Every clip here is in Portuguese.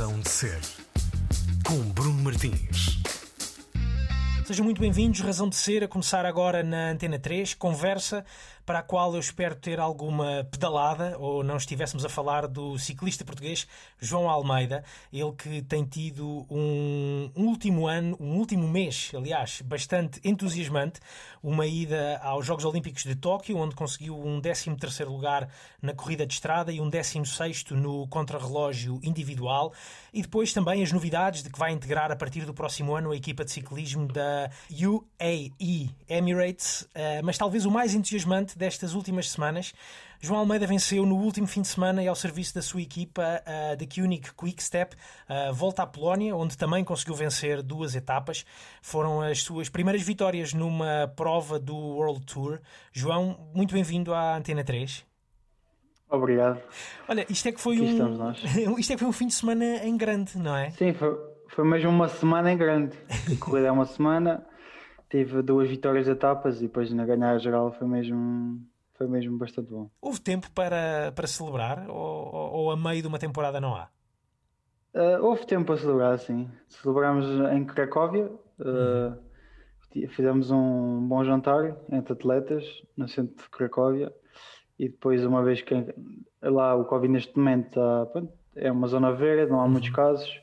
Razão de Ser, com Bruno Martins. Sejam muito bem-vindos. Razão de Ser, a começar agora na Antena 3. Conversa para a qual eu espero ter alguma pedalada, ou não estivéssemos a falar do ciclista português João Almeida, ele que tem tido um, último ano, um último mês, aliás, bastante entusiasmante, uma ida aos Jogos Olímpicos de Tóquio, onde conseguiu um 13º lugar na corrida de estrada e um 16º no contrarrelógio individual, e depois também as novidades de que vai integrar a partir do próximo ano a equipa de ciclismo da UAE Emirates, eh, mas talvez o mais entusiasmante destas últimas semanas. João Almeida venceu no último fim de semana e ao serviço da sua equipa uh, da Kunik Quick Step, uh, volta à Polónia, onde também conseguiu vencer duas etapas. Foram as suas primeiras vitórias numa prova do World Tour. João, muito bem-vindo à Antena 3. Obrigado. Olha, isto é que foi um isto é que foi um fim de semana em grande, não é? Sim, foi, foi mesmo uma semana em grande. A corrida é uma semana, tive duas vitórias de etapas e depois na ganhar geral foi mesmo, foi mesmo bastante bom. Houve tempo para, para celebrar ou, ou a meio de uma temporada não há? Uh, houve tempo para celebrar, sim. Celebramos em Cracóvia, uh, fizemos um bom jantar entre atletas no centro de Cracóvia e depois, uma vez que lá o Covid neste momento está, é uma zona verde, não há muitos uhum. casos,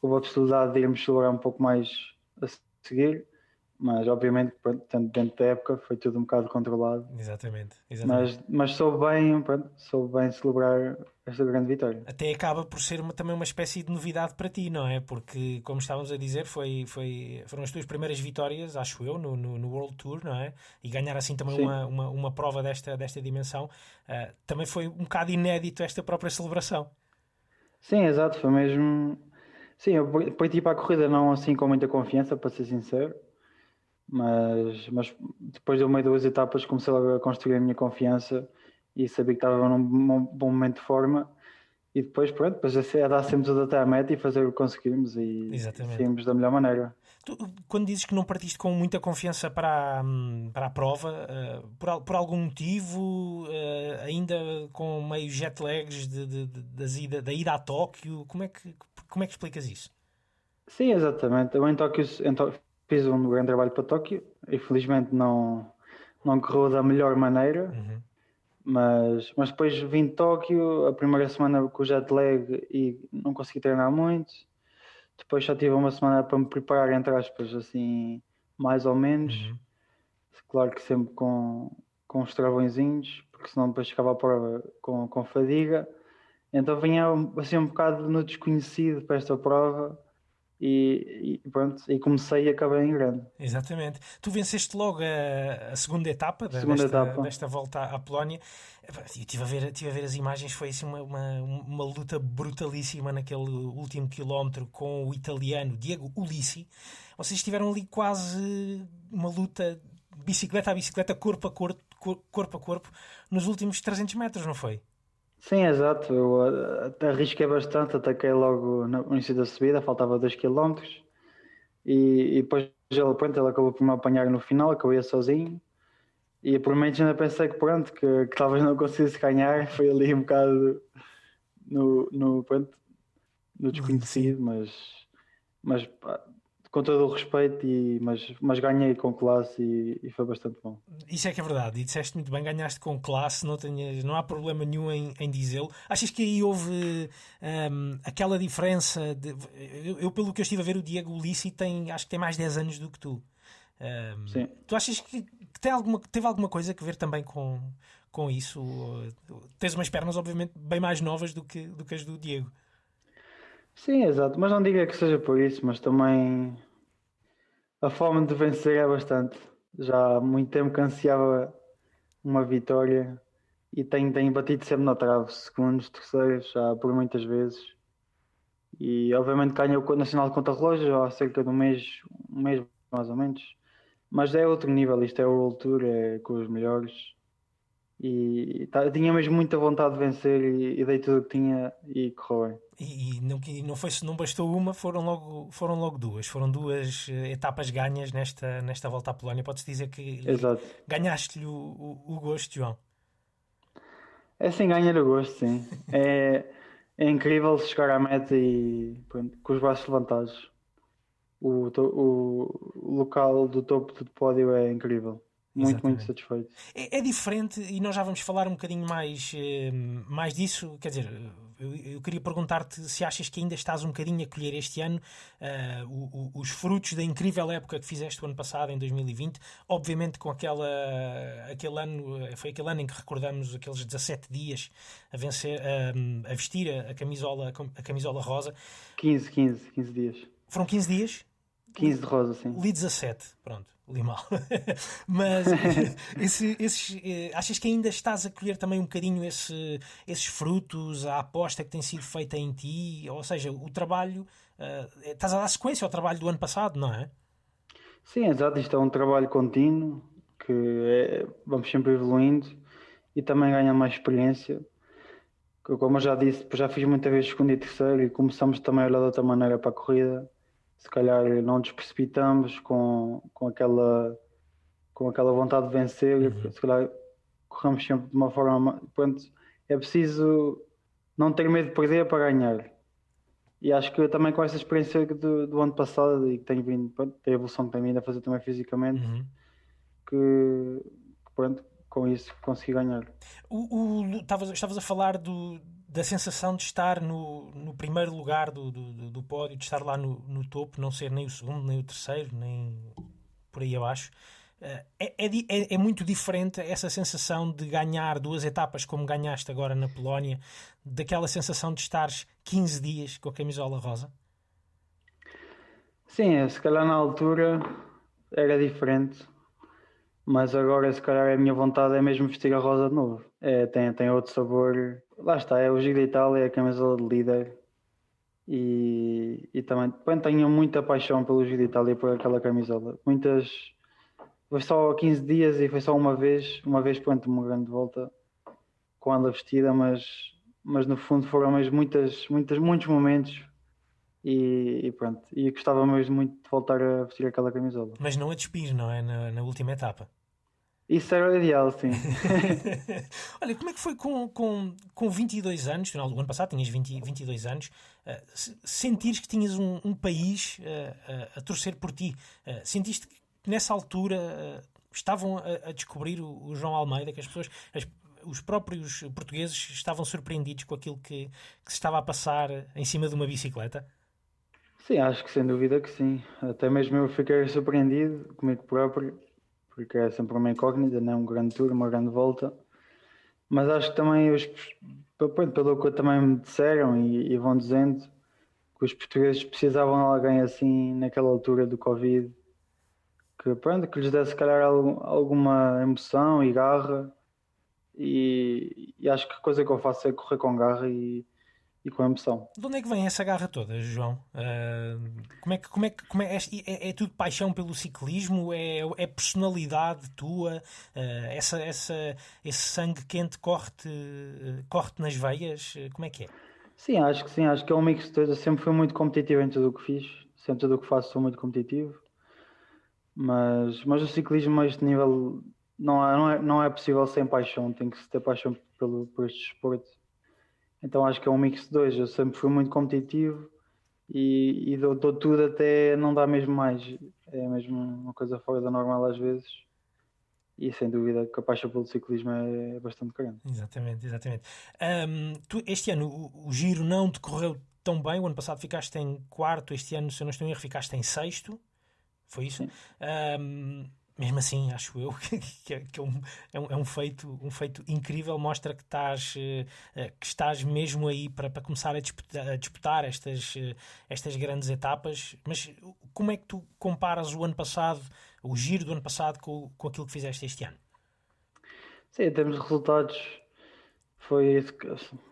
houve a possibilidade de irmos celebrar um pouco mais a seguir mas obviamente, tanto dentro da época, foi tudo um bocado controlado. Exatamente. exatamente. Mas, mas soube bem, pronto, soube bem celebrar esta grande vitória. Até acaba por ser uma, também uma espécie de novidade para ti, não é? Porque, como estávamos a dizer, foi, foi, foram as tuas primeiras vitórias, acho eu, no, no, no World Tour, não é? E ganhar assim também uma, uma, uma, prova desta, desta dimensão. Uh, também foi um bocado inédito esta própria celebração. Sim, exato, foi mesmo. Sim, eu parti para a corrida não assim com muita confiança, para ser sincero mas, mas depois de uma e duas etapas comecei a construir a minha confiança e sabia que estava num bom momento de forma e depois pronto, depois é dar sempre tudo até à meta e fazer o que conseguimos e saímos da melhor maneira. Tu, quando dizes que não partiste com muita confiança para a, para a prova, uh, por, por algum motivo, uh, ainda com meio jet lags de, de, de, ida, da ida a Tóquio, como é, que, como é que explicas isso? Sim, exatamente. Eu em Tóquio, em Tóquio fiz um grande trabalho para Tóquio. Infelizmente não, não correu da melhor maneira, uhum. mas, mas depois vim de Tóquio, a primeira semana com o jet lag e não consegui treinar muito. Depois já tive uma semana para me preparar, entre aspas, assim, mais ou menos. Uhum. Claro que sempre com, com os travõezinhos, porque senão depois ficava a prova com, com fadiga. Então vinha assim um bocado no desconhecido para esta prova e, e, pronto, e comecei e acabei em grande. Exatamente. Tu venceste logo a, a segunda etapa, segunda desta, etapa. desta volta à Polónia. Eu estive a ver, tive a ver as imagens, foi assim uma, uma, uma, luta brutalíssima naquele último quilómetro com o italiano Diego Ulissi. Vocês estiveram ali quase uma luta bicicleta a bicicleta, corpo a corpo, corpo a corpo, nos últimos 300 metros, não foi? Sim, exato. Eu uh, arrisquei bastante, ataquei logo no início da subida, faltava 2 km e, e depois ele, pronto, ele acabou por me apanhar no final, acabei sozinho. E por menos ainda pensei que pronto, que, que talvez não conseguisse ganhar, foi ali um bocado no, no, pronto, no desconhecido, mas, mas com todo o respeito, e, mas, mas ganhei com classe e, e, foi bastante bom. Isso é que é verdade, e disseste muito bem, ganhaste com classe, não, tenhas, não há problema nenhum em, em dizê-lo. Achas que aí houve um, aquela diferença? De, eu, eu, pelo que eu estive a ver, o Diego Ulissi tem, acho que tem mais 10 anos do que tu. Um, Sim. Tu achas que, que tem alguma, teve alguma coisa a ver também com, com isso? Tens umas pernas, obviamente, bem mais novas do que, do que as do Diego. Sim, exato, mas não diga que seja por isso, mas também a forma de vencer é bastante. Já há muito tempo que ansiava uma vitória e tenho, tenho batido sempre na trave, segundos, terceiros, já por muitas vezes. E obviamente ganhei o Nacional de Contra-Relógio há cerca de um mês, um mês mais ou menos. Mas é outro nível, isto é o Tour, é com os melhores. E tá, tinha mesmo muita vontade de vencer e, e dei tudo o que tinha e correu bem. E, e, não, não, foi, não bastou uma, foram logo, foram logo duas. Foram duas eh, etapas ganhas nesta, nesta volta à Polónia. Pode-se dizer que ganhaste-lhe o, o, o, gosto, João. É sim, ganhar o gosto, sim. é, é incrível chegar à meta e pronto, com os braços levantados. O, o, o local do topo do pódio é incrível. Muito, Exatamente. muito satisfeito. É, é, diferente e nós já vamos falar um bocadinho mais, eh, mais disso. Quer dizer, eu, eu queria perguntar-te se achas que ainda estás um bocadinho a colher este ano uh, o, o, os frutos da incrível época que fizeste o ano passado, em 2020. Obviamente, com aquela, aquele ano, foi aquele ano em que recordamos aqueles 17 dias a vencer, a, a vestir a, a, camisola, a camisola rosa. 15, 15, 15 dias. Foram 15 dias? 15 de rosa, sim. Li 17, pronto li mal. Mas esse, esses, eh, achas que ainda estás a colher também um bocadinho esse, esses frutos, a aposta que tem sido feita em ti? Ou seja, o trabalho, uh, estás a dar sequência ao trabalho do ano passado, não é? Sim, exato. Isto é um trabalho contínuo que é, vamos sempre evoluindo e também ganha mais experiência. Como eu já disse, já fiz muitas vezes segundo e terceiro e começamos também a olhar de outra maneira para a corrida se calhar não nos precipitamos com, com, aquela, com aquela vontade de vencer, uhum. se calhar corremos sempre de uma forma. Pronto, é preciso não ter medo de perder para ganhar. E acho que também com essa experiência do, do ano passado e que tenho vindo, pronto, a evolução que tenho vindo a fazer também fisicamente, uhum. que pronto, com isso consegui ganhar. O, o, estavas, estavas a falar do, da sensação de estar no, no primeiro lugar do, do, do pódio, de estar lá no, no, topo, não ser nem o segundo, nem o terceiro, nem por aí abaixo. Eh, é, é, é, é, muito diferente essa sensação de ganhar duas etapas como ganhaste agora na Polónia, daquela sensação de estares 15 dias com a camisola rosa? Sim, se calhar na altura era diferente, mas agora se calhar a minha vontade é mesmo vestir a rosa de novo. É, tem, tem outro sabor lá está, é o Giro da Itália, é a camisola de líder. E, e também bem, tenho muita paixão pelo Giro da Itália por aquela camisola. Muitas. Foi só 15 dias e foi só uma vez, uma vez pronto, uma grande volta com ela vestida, mas, mas no fundo foram mesmo muitas, muitas, muitos momentos e, e, pronto. E gostava mesmo muito de voltar a vestir aquela camisola. Mas não a despir, não é? Na, na última etapa. Isso era o ideal, sim. Olha, como é que foi com, com, com 22 anos, final do ano passado tinhas 20, 22 anos, uh, sentires que tinhas um, um país uh, uh, a torcer por ti? sentiste que nessa altura estavam a, a descobrir o, o, João Almeida, que as pessoas, as, os próprios portugueses estavam surpreendidos com aquilo que, que se estava a passar em cima de uma bicicleta? Sim, acho que sem dúvida que sim. Até mesmo eu fiquei surpreendido comigo próprio porque é sempre uma incógnita, não é um grande tour, uma grande volta. Mas acho que também, os, pelo que também me disseram e, e, vão dizendo, que os portugueses precisavam de alguém assim naquela altura do Covid, que, pronto, que lhes desse se calhar alguma emoção e garra. E, e acho que a coisa que eu faço é correr com garra e, e com emoção. De onde é que vem essa garra toda, João? Uh, como é que, como é, que como é, é, é, tudo paixão pelo ciclismo? É, é personalidade tua? Uh, essa, essa, esse sangue quente corre-te corre nas veias? Como é que é? Sim, acho que sim, acho que é um mix de coisa. Sempre fui muito competitivo em tudo o que fiz, sempre tudo o que faço sou muito competitivo. Mas, mas o ciclismo a este nível não é, não, é, não é possível sem paixão, tem que se ter paixão pelo, por este desporto então acho que é um mix de dois. Eu sempre fui muito competitivo e, e dou, dou, tudo até não dá mesmo mais. É mesmo uma coisa fora da normal às vezes. E sem dúvida que a paixão pelo ciclismo é, bastante grande. Exatamente, exatamente. Um, tu, este ano o, o, giro não decorreu tão bem. O ano passado ficaste em quarto, este ano, se eu não estou em erro, ficaste em sexto. Foi isso? Um, mesmo assim, acho eu que, é, que é, um, é, um, feito, um feito incrível, mostra que estás, uh, que estás mesmo aí para, para começar a disputar, a disputar estas, uh, estas grandes etapas. Mas como é que tu comparas o ano passado, o giro do ano passado, com, com aquilo que fizeste este ano? Sim, em termos de resultados, foi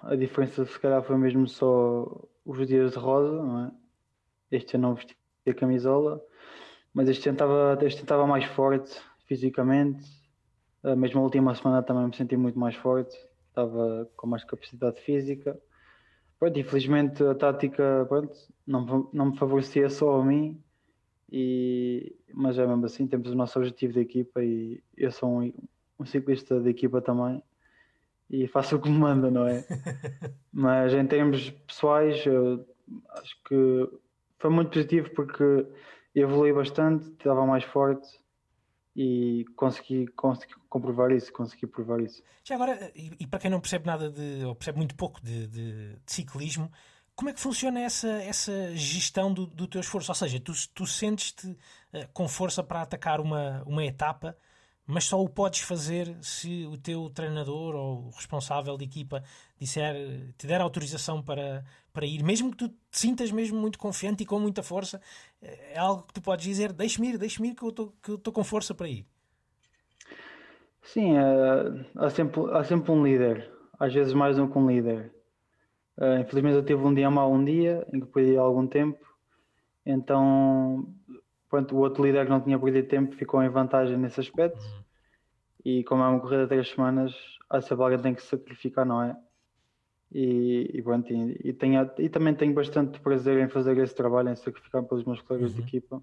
a diferença, se calhar, foi mesmo só os dias de rosa, não é? Este ano não vesti a camisola mas este ano estava, mais forte fisicamente. Uh, mesmo a última semana também me senti muito mais forte, estava com mais capacidade física. Pronto, infelizmente a tática pronto, não, não me favorecia só a mim, e, mas é mesmo assim, temos o nosso objetivo de equipa e eu sou um, um ciclista de equipa também. e faço o que me manda, não é? Mas em termos pessoais, acho que foi muito positivo porque evolui bastante, estava mais forte e consegui, consegui comprovar isso, consegui provar isso. Já agora, e, e para quem não percebe nada de, ou percebe muito pouco de, de, de ciclismo, como é que funciona essa, essa gestão do, do teu esforço? Ou seja, tu, tu sentes-te uh, com força para atacar uma, uma etapa, mas só o podes fazer se o teu treinador ou o responsável de equipa disser, te der autorização para, para ir, mesmo que tu te sintas mesmo muito confiante e com muita força, é algo que tu podes dizer, deixe-me ir, deixe-me ir que eu estou com força para ir. Sim, uh, há, sempre, há sempre um líder, às vezes mais um que um líder. Uh, infelizmente eu tive um dia mau um dia, em que perdi algum tempo, então pronto, o outro líder que não tinha perdido tempo ficou em vantagem nesse aspecto. Uhum. E como é uma corrida de três semanas, a alguém tem que se sacrificar, não é? E, e, pronto, e, e, tenho, e também tenho bastante prazer em fazer esse trabalho, em sacrificar pelos meus colegas uhum. de equipa.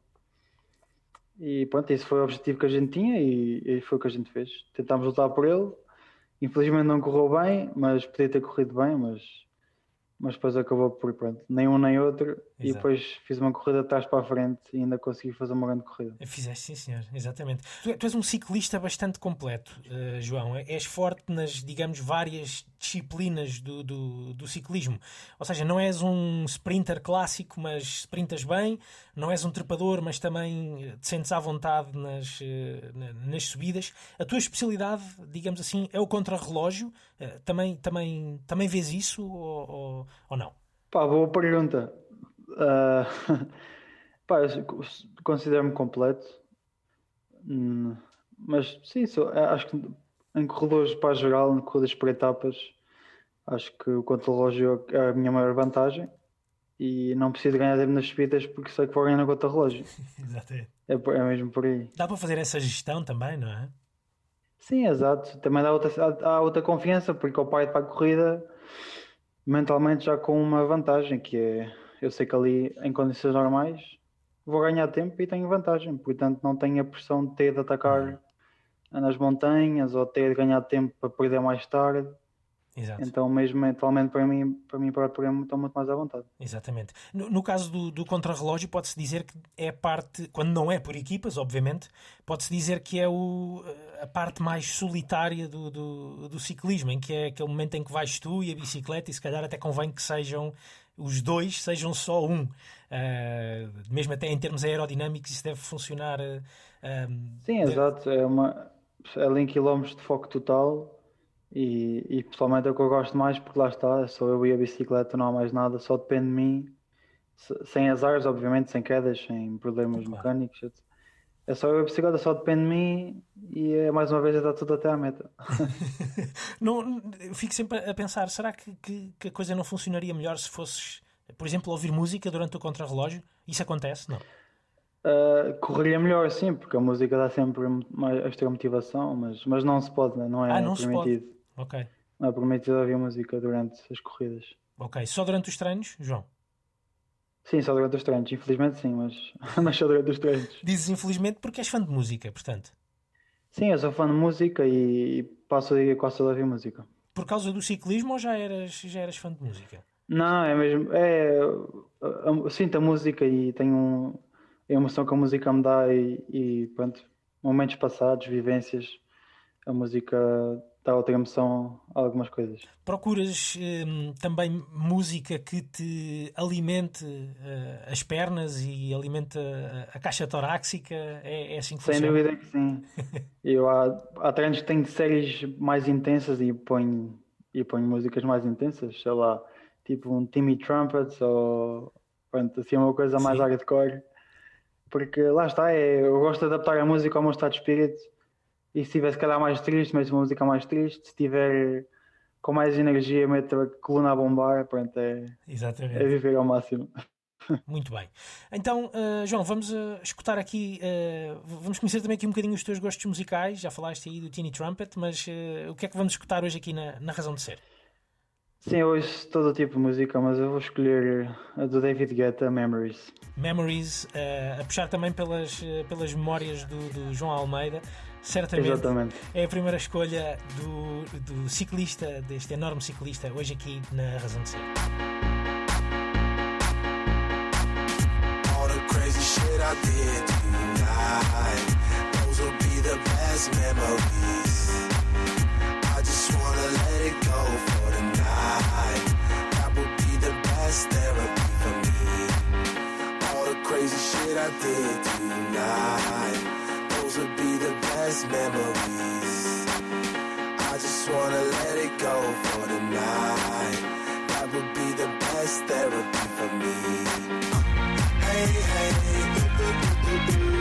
E pronto, esse foi o objetivo que a gente tinha e, e foi o que a gente fez. Tentámos lutar por ele. Infelizmente não correu bem, mas podia ter corrido bem, mas mas depois acabou por pronto, nem um nem outro Exato. e depois fiz uma corrida de trás para a frente e ainda consegui fazer uma grande corrida. Fizeste sim senhor, exatamente. Tu, tu és um ciclista bastante completo, uh, João, és forte nas, digamos, várias disciplinas do, do, do, ciclismo, ou seja, não és um sprinter clássico, mas sprintas bem, não és um trepador, mas também te sentes à vontade nas, uh, nas subidas. A tua especialidade, digamos assim, é o contrarrelógio, uh, também, também, também vês isso ou, ou não? Pá, boa pergunta. Uh, pá, considero-me completo. Hum, mas sim, sou, acho que em corredores para geral, em corridas por etapas, acho que o contra-relógio é a minha maior vantagem e não preciso ganhar tempo nas subidas porque sei que vou ganhar no contra-relógio. Exatamente. É, é mesmo por aí. Dá para fazer essa gestão também, não é? Sim, exato. Também dá outra, há outra confiança porque ao pai para a corrida mentalmente já com uma vantagem, que é eu sei que ali em condições normais vou ganhar tempo e tenho vantagem, portanto não tenho a pressão de ter de atacar nas montanhas ou ter de ganhar tempo para perder mais tarde. Exato. Então, mesmo mentalmente, para mim, para mim para o programa, estou muito mais à vontade. Exatamente. No, no caso do, do contrarrelógio, pode-se dizer que é parte, quando não é por equipas, obviamente, pode-se dizer que é o, a parte mais solitária do, do, do, ciclismo, em que é aquele momento em que vais tu e a bicicleta, e se calhar até convém que sejam os dois, sejam só um. Uh, mesmo até em termos aerodinâmicos, isso deve funcionar. Uh, Sim, deve... exato. É, uma, é ali em quilómetros de foco total e, e pessoalmente é o que eu gosto mais porque lá está, sou eu e a bicicleta, não há mais nada, só depende de mim, sem azares, obviamente, sem quedas, sem problemas claro. mecânicos. Etc. É só eu e a bicicleta, só depende de mim e é mais uma vez está tudo até à meta. não, eu fico sempre a pensar, será que, que, que, a coisa não funcionaria melhor se fosses, por exemplo, ouvir música durante o contrarrelógio? Isso acontece? Não. Uh, correria melhor, sim, porque a música dá sempre mais extra motivação, mas, mas não se pode, não é ah, não permitido. Ok. Não é permitido ouvir música durante as corridas. Ok. Só durante os treinos, João? Sim, só durante os treinos. Infelizmente sim, mas, mas só durante os treinos. Dizes infelizmente porque és fã de música, portanto. Sim, eu sou fã de música e passo dia quase todo a ouvir música. Por causa do ciclismo ou já eras, já eras fã de música? Não, é mesmo. É, eu sinto a música e tenho um, a emoção que a música me dá e, e pronto, momentos passados, vivências. A música dá outra emoção a algumas coisas. Procuras hum, também música que te alimente uh, as pernas e alimente a, a caixa torácica? É, é, assim que Sem funciona? dúvida que sim. Eu há, há treinos que tenho séries mais intensas e ponho, e ponho músicas mais intensas, sei lá, tipo um Timmy Trumpets ou pronto, assim uma coisa mais hardcore. Porque lá está, é, eu gosto de adaptar a música ao meu estado de espírito e se estiver se calhar mais triste, meto uma música mais triste. Se estiver com mais energia, meto a coluna a bombar. Pronto, é, Exatamente. é viver ao máximo. Muito bem. Então, uh, João, vamos uh, escutar aqui, uh, vamos conhecer também aqui um bocadinho os teus gostos musicais. Já falaste aí do Teeny Trumpet, mas o que é que vamos escutar hoje aqui na, na Razão de Ser? Sim, eu ouço todo o tipo de música, mas eu vou escolher a do David Guetta, Memories. Memories, a puxar também pelas, pelas memórias do, do João Almeida. Certamente. Exatamente. É a primeira escolha do, do ciclista, deste enorme ciclista, hoje aqui na Razão de Ser. All the crazy shit I did tonight. The memories. I just wanna let it go for the night. That would be the best therapy for me. Hey, hey. Yeah,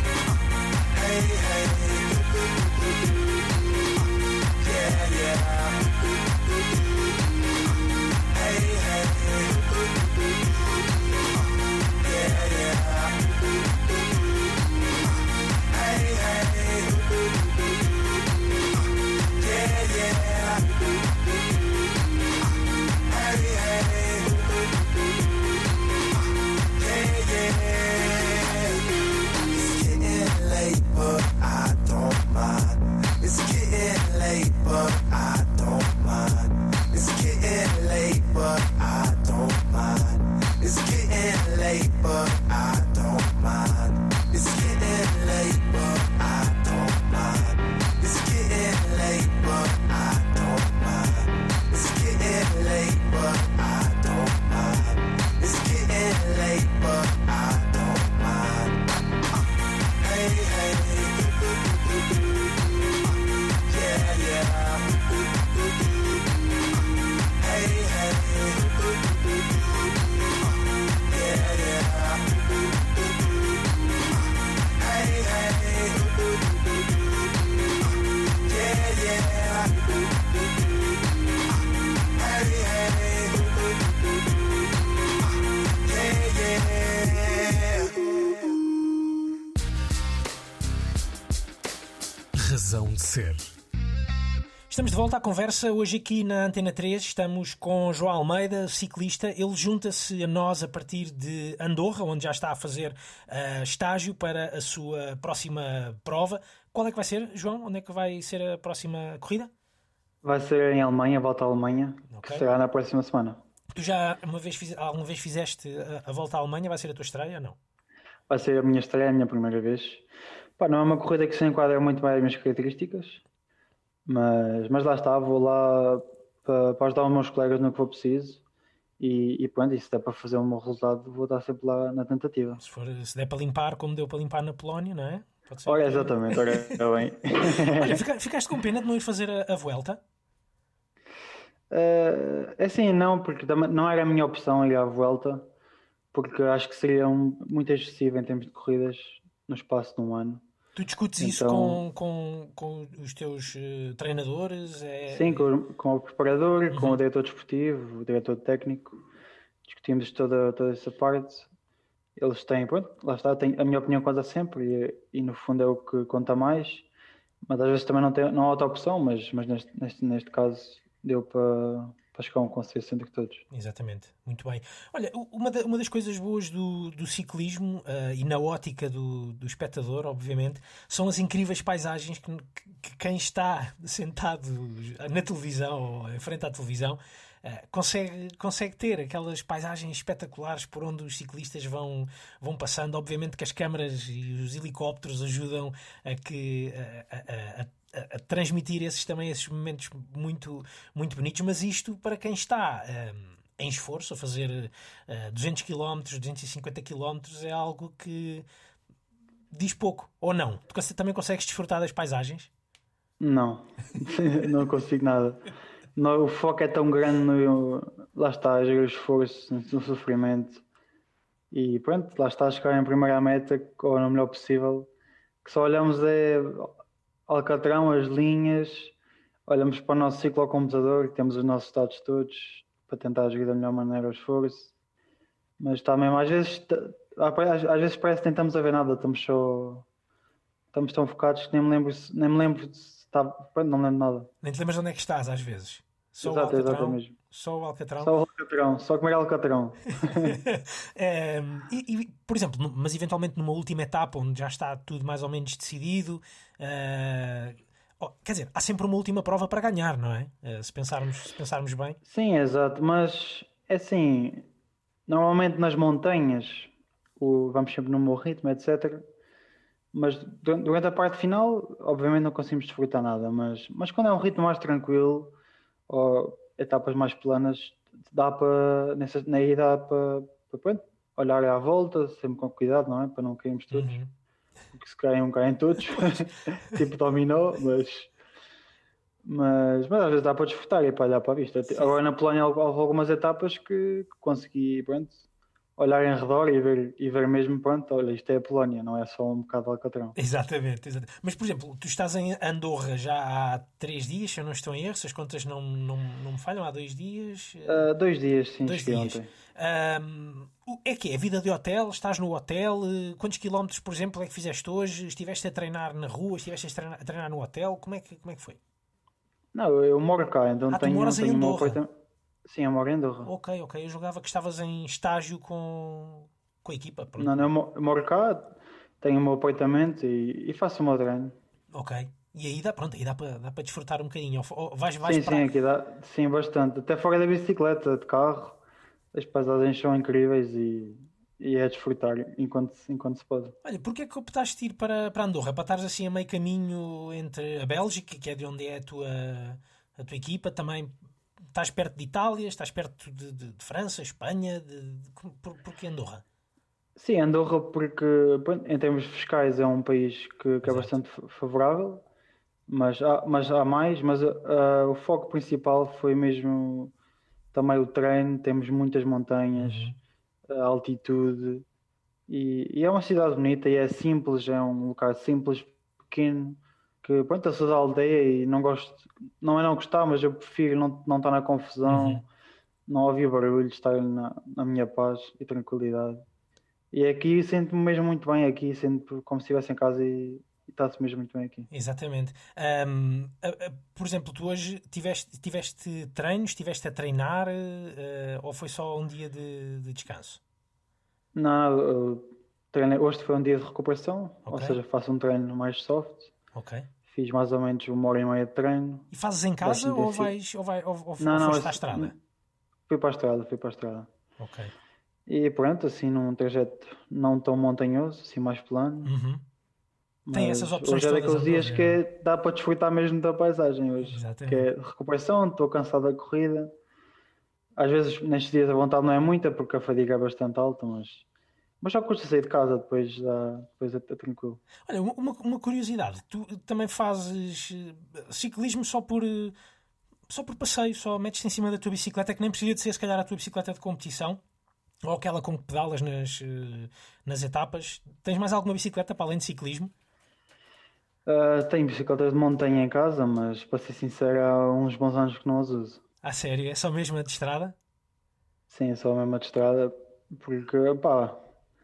Yeah, yeah. Ser. Estamos de volta à conversa. Hoje aqui na Antena 3 estamos com João Almeida, ciclista. Ele junta-se a nós a partir de Andorra, onde já está a fazer uh, estágio para a sua próxima prova. Qual é que vai ser, João? Onde é que vai ser a próxima corrida? Vai ser em Alemanha, volta à Alemanha, Ok. que será na próxima semana. Tu já uma vez fiz- alguma vez fizeste a, a volta à Alemanha? Vai ser a tua estreia ou não? Vai ser a minha estreia, a minha primeira vez. Pá, não é uma corrida que se enquadra muito bem às minhas características, mas, mas lá está, vou lá para, para ajudar os meus colegas no que for preciso e, e pronto, e se der para fazer um bom resultado, vou estar sempre lá na tentativa. Se, for, se der para limpar, como deu para limpar na Polónia, não é? Pode. Ora, exatamente, está bem. Olha, fica- ficaste com pena de não ir fazer a, a Vuelta? Eh, é assim, não, porque não era a minha opção ir à volta, porque acho que seria um- muito excessivo em termos de corridas no espaço de um ano. Tu discutes isso Então- com, com, com os teus eh, treinadores? É... Sim, com, o- com o preparador, com o diretor desportivo, o diretor técnico, discutimos toda, toda essa parte. Eles têm, pronto, lá está, têm a minha opinião conta sempre e, e no fundo é o que conta mais, mas às vezes também não, tem, não há outra opção, mas, mas neste, neste, neste caso deu para para chegar a um consenso entre todos. Exatamente, muito bem. Olha, uma, da- uma das coisas boas do, do ciclismo ah, e na ótica do, do espectador, obviamente, são as incríveis paisagens que, que quem está sentado na televisão ou em frente à televisão ah, consegue, consegue ter aquelas paisagens espetaculares por onde os ciclistas vão, vão passando. Obviamente que as câmaras e os helicópteros ajudam a que a- a- a- a- transmitir esses também esses momentos muito muito bonitos, mas isto para quem está hum, em esforço a fazer eh, 200 km, 250 km é algo que diz pouco ou não. Tu também consegues desfrutar das paisagens? Não, não consigo nada. Não, o foco é tão grande no. Lá está, o esforço, no sofrimento. E pronto, lá está a chegar em primeira meta, ou no melhor possível. Que só olhamos é Alcatrão, as linhas, olhamos para o nosso ciclo ao computador, temos os nossos dados todos para tentar gerir da melhor maneira o esforço. Mas está mesmo, às vezes, às, às vezes parece que nem estamos a ver nada, estamos só. Estamos tão focados que nem me lembro, se- nem me lembro se estava. Não me lembro nada. Nem te lembras de onde é que estás às vezes? Só Exato, o Alcatrão? Só o Alcatrão? Só o Alcatrão, só comer Alcatrão. Ehm, e, e, por exemplo, mas eventualmente numa última etapa onde já está tudo mais ou menos decidido, oh, quer dizer, há sempre uma última prova para ganhar, não é? Eh, se, pensarmos, se pensarmos bem. Sim, exato, mas é assim, normalmente nas montanhas o- vamos sempre no meu ritmo, etc. Mas du- durante a parte final, obviamente não conseguimos desfrutar nada, mas, mas quando é um ritmo mais tranquilo ou etapas mais planas, dá para, nessa, na dá para, para, pronto, olhar à volta, sempre com cuidado, não é? Para não cairmos todos, Uhum. porque se caem um, caem todos, tipo dominó, mas, mas, mas às vezes dá para desfrutar e para olhar para a vista. Agora na Polónia houve houve algumas etapas que, que consegui, pronto, olhar em redor e ver, e ver mesmo, pronto, olha, isto é a Polónia, não é só um bocado de Alcatrão. Exatamente, exatamente. Mas, por exemplo, tu estás em Andorra já há três dias, se eu não estou em erro, se as contas não, não, não me falham, há dois dias. Ah, dois dias, sim, Dois dias. ontem. O- é que é vida de hotel? Estás no hotel? Quantos quilómetros, por exemplo, é que fizeste hoje? Estiveste a treinar na rua? Estiveste a treinar, a treinar no hotel? Como é que, como é que foi? Não, eu moro cá, então Ah, tu tenho, moras em tenho uma Andorra? Sim, eu moro em Andorra. Ok, ok. Eu julgava que estavas em estágio com, com a equipa. Pronto. Não, não, eu mo- eu moro cá, tenho o meu apartamento e, e faço o meu treino. Ok. E aí dá, pronto, aí dá para dá desfrutar um bocadinho. Ou- vais, vais Sim, para... sim, aqui dá, sim, bastante. Até fora da bicicleta, de carro, as paisagens são incríveis e, e é desfrutar enquanto, se- enquanto se pode. Olha, porquê é que optaste ir para, para Andorra? Para estares assim a meio caminho entre a Bélgica, que é de onde é a tua, a tua equipa, também estás perto de Itália, estás perto de, de- de França, Espanha, de, de- por, porquê Andorra? Sim, Andorra, porque em termos fiscais é um país que, que é bastante fa- favorável, mas há, mas há mais. Mas ah, o foco principal foi mesmo também o treino. Temos muitas montanhas, a altitude, e, e é uma cidade bonita e é simples. É um lugar simples, pequeno. Que pronto, eu sou da aldeia e não gosto, não é não gostar, mas eu prefiro não, não estar na confusão, Uhum. não ouvir barulho, estar na, na minha paz e tranquilidade. E aqui sinto-me mesmo muito bem aqui, sinto como se estivesse em casa e, está-se mesmo muito bem aqui. Exatamente. A- por exemplo, tu hoje tiveste, tiveste treinos, estiveste a treinar eh, ou foi só um dia de, de descanso? Não, treinei, hoje foi um dia de recuperação, ou Ok. seja, faço um treino mais soft. Ok. Fiz mais ou menos uma hora e meia de treino. E fazes em casa ou vais ou, vai, ou, ou, Não, ou não, foste à estrada? Fui para a estrada, fui para a estrada. Ok. E pronto, assim num trajeto não tão montanhoso, assim mais plano. Uhum. Tem essas opções hoje é daqueles Andorra, dias que é- dá para desfrutar mesmo da paisagem hoje. Exatamente. Que é recuperação, estou cansado da corrida. Às vezes nestes dias a vontade não é muita porque a fadiga é bastante alta, mas, mas só custa sair de casa depois, dá, depois é, é tranquilo. Olha, uma, uma curiosidade, tu também fazes eh, ciclismo só por eh, só por passeio, só metes-te em cima da tua bicicleta, que nem precisa de ser se calhar a tua bicicleta de competição ou aquela com que pedalas nas, eh, nas etapas. Tens mais alguma bicicleta para além de ciclismo? Ah, tenho bicicletas de montanha em casa, mas para ser sincero, há uns bons anos que não as uso. A sério, é só mesmo a de estrada? Sim, só mesmo a de estrada, porque pá,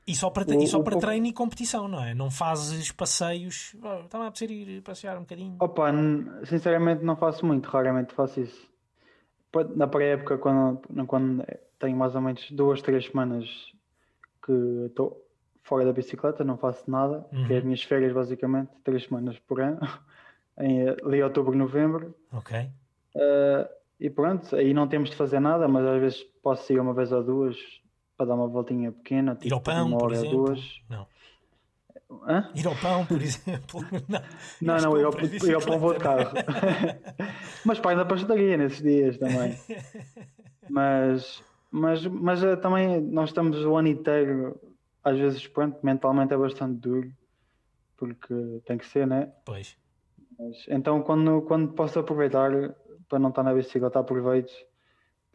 E só para, O- e só para pouco- treino e competição, não é? Não fazes passeios. "Oh, Estava a apetecer ir passear um bocadinho. opa, sinceramente não faço muito, raramente faço isso. na pré-época, quando, quando tenho mais ou menos duas, três semanas que estou fora da bicicleta, não faço nada, Uhum. que é as minhas férias basicamente, três semanas por ano, em ali outubro, novembro. Ok. Uh, e pronto, aí não temos de fazer nada, mas às vezes posso ir uma vez ou duas para dar uma voltinha pequena, Ir ao tipo pão, uma por hora ou exemplo. duas. Não. Hã? Ir ao pão, por exemplo. Não, Não, não, ir ao, ir ao pão vou de carro. mas pai, na pastelaria nesses dias também. Mas, mas, mas eh, também nós estamos o ano inteiro, às vezes, pronto, mentalmente é bastante duro, porque tem que ser, né? Pois. Mas, então, quando, quando posso aproveitar para não estar na bicicleta, aproveito,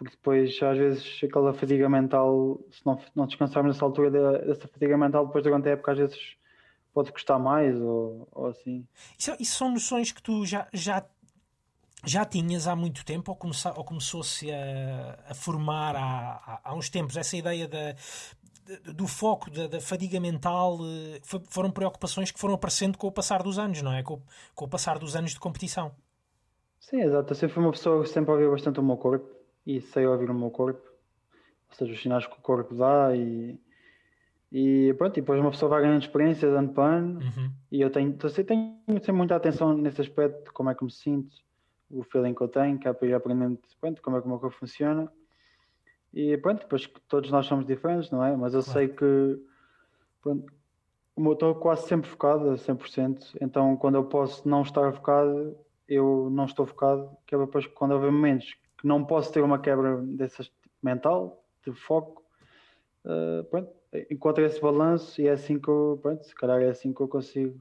porque depois, às vezes, aquela fadiga mental, se não, não descansarmos nessa altura da- dessa fadiga mental, depois durante a época, às vezes pode custar mais ou, ou assim. Isso, isso são noções que tu já, já, já tinhas há muito tempo ou, começa, ou começou-se a, a formar há, há, uns tempos? Essa ideia da, do foco, da, da fadiga mental, eh, fo- foram preocupações que foram aparecendo com o passar dos anos, não é? Com, com o passar dos anos de competição. Sim, exato. Eu sempre fui uma pessoa que sempre ouviu bastante o meu corpo e sei ouvir o meu corpo, ou seja, os sinais que o corpo dá e, e pronto, e depois uma pessoa vai ganhando experiência de ano para ano Uhum. e eu tenho, então, eu tenho sempre muita atenção nesse aspecto, de como é que me sinto, o feeling que eu tenho, que é para ir aprendendo pronto, como é que o meu corpo funciona e pronto, depois que todos nós somos diferentes, não é? Mas eu Claro. sei que pronto, o meu- estou quase sempre focado, a 100%, então quando eu posso não estar focado, eu não estou focado, que é depois quando houver momentos não posso ter uma quebra dessas tipo, mental, de foco, eh, pronto, encontro esse balanço e é assim que eu, pronto, se calhar é assim que eu consigo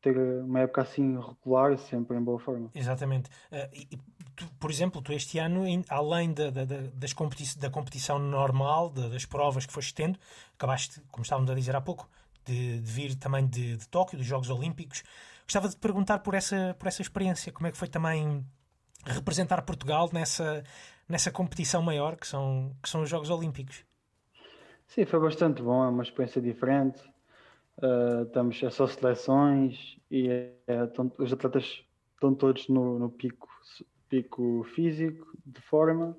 ter uma época assim regular, sempre em boa forma. Exatamente. Eh, e- tu, por exemplo, tu este ano, além da, da, da- das competi da competição normal, da- das provas que foste tendo, acabaste, como estávamos a dizer há pouco, de, de vir também de, de Tóquio, dos Jogos Olímpicos. Gostava de te perguntar por essa, por essa experiência, como é que foi também representar Portugal nessa, nessa competição maior que são, que são os Jogos Olímpicos. Sim, foi bastante bom, é uma experiência diferente. Uh, estamos é só seleções e é- é, tão- os atletas estão todos no, no pico, pico físico, de forma.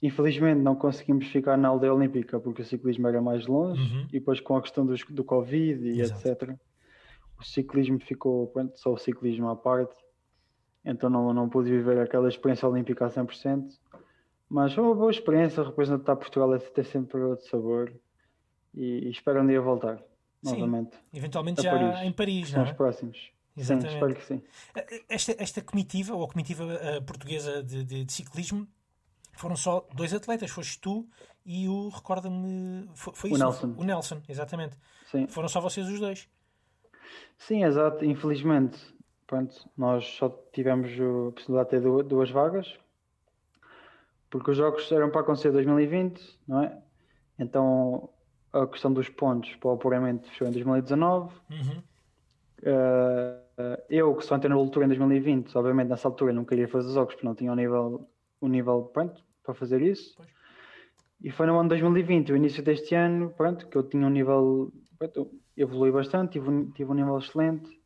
Infelizmente não conseguimos ficar na aldeia olímpica porque o ciclismo era mais longe Uhum. e depois com a questão dos, do Covid e Exato. etc. O ciclismo ficou, pronto, só o ciclismo à parte. Então não, não pude viver aquela experiência olímpica a 100%. Mas foi uma boa experiência, representar Portugal é ter sempre outro sabor e, e espero um dia voltar Sim. novamente. Eventualmente A já Paris. em Paris, não é? próximos. Sim, Exatamente. espero que sim. Esta, esta comitiva, ou a comitiva eh, portuguesa de, de- de ciclismo, foram só dois atletas. Foste tu e o, recorda-me, foi, foi O isso? Nelson. O Nelson, exatamente. Sim, Foram só vocês os dois. sim exato. Infelizmente, pronto, nós só tivemos a possibilidade de ter du- duas vagas porque os jogos eram para acontecer em 2020, não é? Então a questão dos pontos para o apuramento fechou em 2019. Uhum. Uh, eu, que só entrei na altura em 2020, obviamente nessa altura não queria fazer jogos porque não tinha o nível, o nível pronto, para fazer isso. Pois. E foi no ano de 2020, o início deste ano, pronto, que eu tinha um nível, pronto, evolui bastante, tive, tive um nível excelente,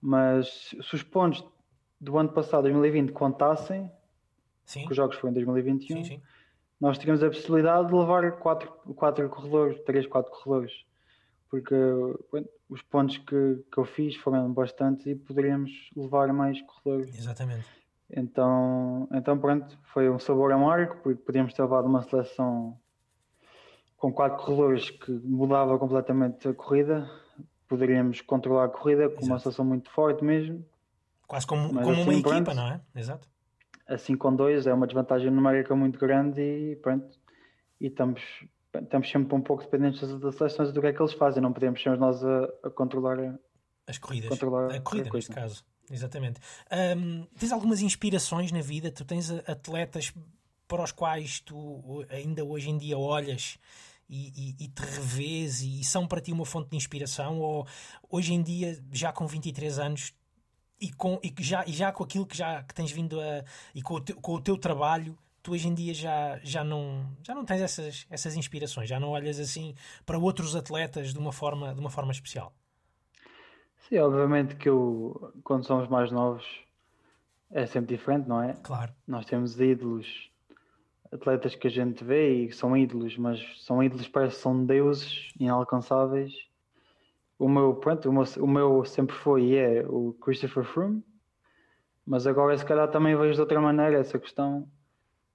mas se os pontos do ano passado, 2020, contassem, Sim, que os jogos foram em 2021, sim, sim. nós tínhamos a possibilidade de levar quatro, quatro corredores, três, quatro corredores, porque pronto, os pontos que, que eu fiz foram bastantes e poderíamos levar mais corredores. Exatamente. Então, então pronto, foi um sabor amargo, porque podíamos ter levado uma seleção com quatro corredores que mudava completamente a corrida, poderíamos controlar a corrida com uma Exato. seleção muito forte mesmo. Quase como, como uma assim, equipa, pronto. não é? Exato. assim com dois é uma desvantagem numérica muito grande e pronto. E estamos, estamos sempre um pouco dependentes das, seleções do que é que eles fazem, não podemos ser nós a, a controlar. a- As corridas. Controlar a corrida, qualquer neste caso. Exatamente. Ahm, tens algumas inspirações na vida? Tu tens a- atletas para os quais tu ainda hoje em dia olhas e, e- e te revês e são para ti uma fonte de inspiração? Ou hoje em dia, já com 23 anos e, com, e, já, e já com aquilo que, já, que tens vindo a. e com o teu, com o teu trabalho, tu hoje em dia já, já, não, já não tens essas, essas inspirações, já não olhas assim para outros atletas de uma forma, de uma forma especial. Sim, obviamente que eu, quando somos mais novos, é sempre diferente, não é? Claro. Nós temos ídolos, atletas que a gente vê e são ídolos, mas são ídolos, parece que são deuses inalcançáveis. O meu, pronto, o meu, o meu sempre foi e é o Christopher Froome, mas agora se calhar também vejo de outra maneira essa questão,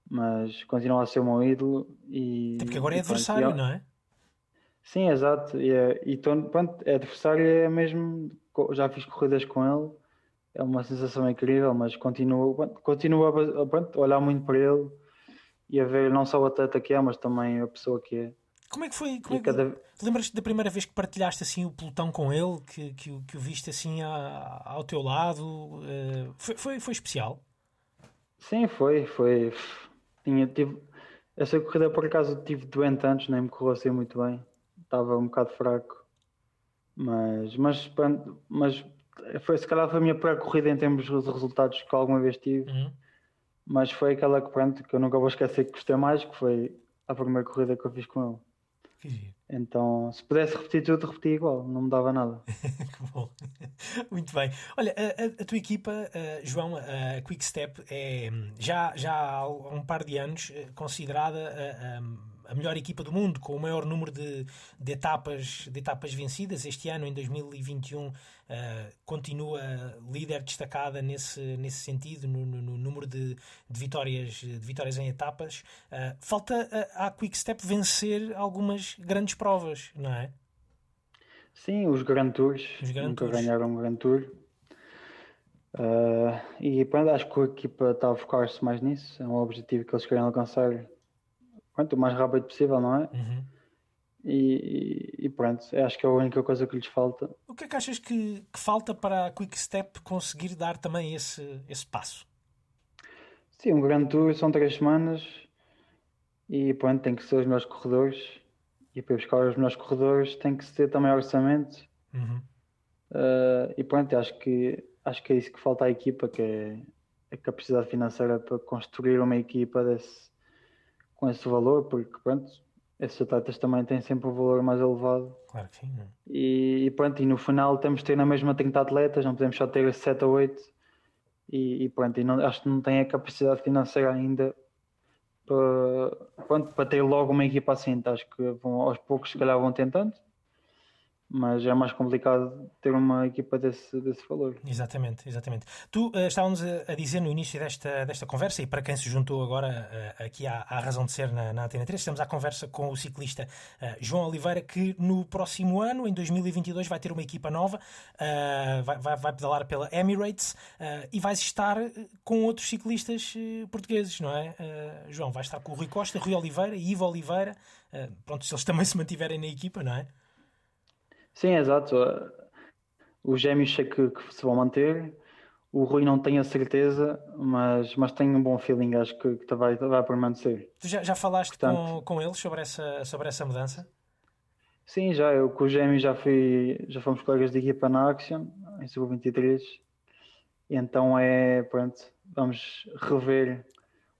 mas continua a ser o meu ídolo e... Até porque agora é pronto, adversário, e é- não é? Sim, exato. E, é, e tô- pronto, é adversário é mesmo. Já fiz corridas com ele, é uma sensação incrível, mas continuo, pronto, continuo a, pronto, a olhar muito para ele e a ver não só o atleta que é, mas também a pessoa que é. Como é que foi? Como é que... cada- Lembras-te da primeira vez que partilhaste assim o pelotão com ele, que, que, o- que o viste assim a- ao teu lado? Eh, foi, foi, foi especial? Sim, foi, foi. Tinha, tive, essa corrida por acaso tive doente antes, nem me correu assim muito bem. Estava um bocado fraco. Mas, mas, mas foi, se calhar foi a minha pior corrida em termos de resultados que alguma vez tive. Uhum. Mas foi aquela que, pronto, que eu nunca vou esquecer que gostei mais, que foi a primeira corrida que eu fiz com ele. Então, se pudesse repetir tudo, repetia igual, não mudava nada. Que bom. Muito bem. Olha, a, a- tua equipa, eh, João, a Quick Step, é já, já há um par de anos eh, considerada a, a- melhor equipa do mundo, com o maior número de, de etapas, de etapas vencidas. Este ano, em 2021, eh, continua líder destacada nesse, nesse sentido, no, no- no número de, de vitórias, de vitórias em etapas. Eh, falta a- à Quick Step vencer algumas grandes provas, não é? Sim, os Grand Tours, Os Grand nunca Tours. ganharam um Grand Tour. Ah, e pronto, acho que a equipa está a focar-se mais nisso. É um objetivo que eles querem alcançar pronto, o mais rápido possível, não é? Uhum. E, e pronto, acho que é a única coisa que lhes falta. O que é que achas que, que falta para a Quick Step conseguir dar também esse, esse passo? Sim, um Grand Tour são três semanas e pronto, tem que ser os melhores corredores. E para buscar os melhores corredores tem que se ter também orçamento. Uhum. Uh, e pronto, acho que, acho que é isso que falta à equipa, que é a capacidade financeira para construir uma equipa desse, com esse valor, porque pronto, esses atletas também têm sempre um valor mais elevado. Claro que sim. não é? E, e pronto, e no final temos de ter na mesma 30 atletas, não podemos só ter 7 ou 8. E, e pronto, e não, acho que não tem a capacidade financeira ainda para, pronto, para ter logo uma equipa assim. Acho que vão, aos poucos, se calhar, vão tentando, mas é mais complicado ter uma equipa desse, desse valor. Exatamente, exatamente. Tu eh, estávamos a, dizer no início desta, desta conversa, e para quem se juntou agora eh, aqui à, à razão de ser na, na Antena 3, estamos à conversa com o ciclista eh, João Oliveira, que no próximo ano, em 2022, vai ter uma equipa nova, vai, vai, vai pedalar pela Emirates e vais estar com outros ciclistas portugueses, não é? João, vais estar com o Rui Costa, Rui Oliveira e Ivo Oliveira. pronto, se eles também se mantiverem na equipa, não é? Sim, exato. Os gêmeos sei que, que se vão manter. O Rui não tenho a certeza, mas, mas tenho um bom feeling, acho que, que vai, vai permanecer. Tu já, já falaste Portanto- com, com eles sobre essa, sobre essa mudança? Sim, já eu com o Gêmeo já fui, já fomos colegas de equipa na Action, em Sub-23. E Então é, pronto, vamos rever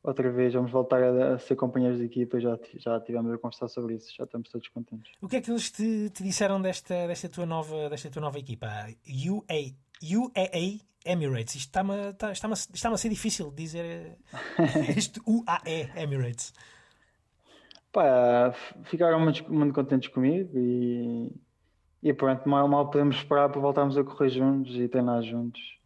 outra vez, vamos voltar a, a ser companheiros de equipa. Já, já tivemos a conversar sobre isso, já estamos todos contentes. O que é que eles te, te disseram desta, desta, tua nova, desta tua nova equipa? UA, UAA Emirates. Isto está-me está, está está a ser difícil de dizer eh, este UAE Emirates. Pá, ficaram muito, muito contentes comigo e, e pronto, mal, mal podemos esperar para voltarmos a correr juntos e treinar juntos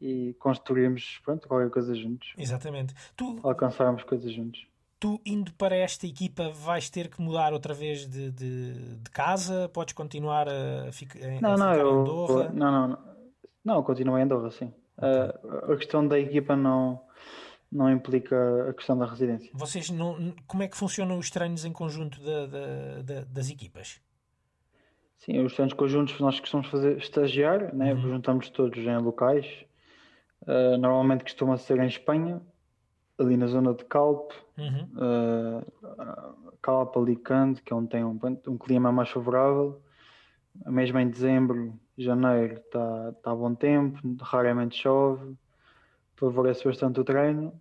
e construirmos pronto, qualquer coisa juntos, Exatamente. Tu, alcançarmos coisas juntos. tu indo para esta equipa vais ter que mudar outra vez de, de, de casa? Podes continuar a, fica, a Não, não, ficar em eu, Andorra? não, não, não, não, continuo em Andorra, sim. A- a questão da equipa não, não implica a questão da residência. Vocês não, como é que funcionam os treinos em conjunto da- da- da- das equipas? Sim, os treinos conjuntos nós costumamos fazer estagiar, né? Uhum. juntamos todos em locais. Uh, normalmente costuma ser em Espanha, ali na zona de Calpe, Uhum. uh, Calpe, Alicante, que é onde tem um, um clima mais favorável. Mesmo em dezembro, janeiro, está tá bom tempo, raramente chove, favorece bastante o treino.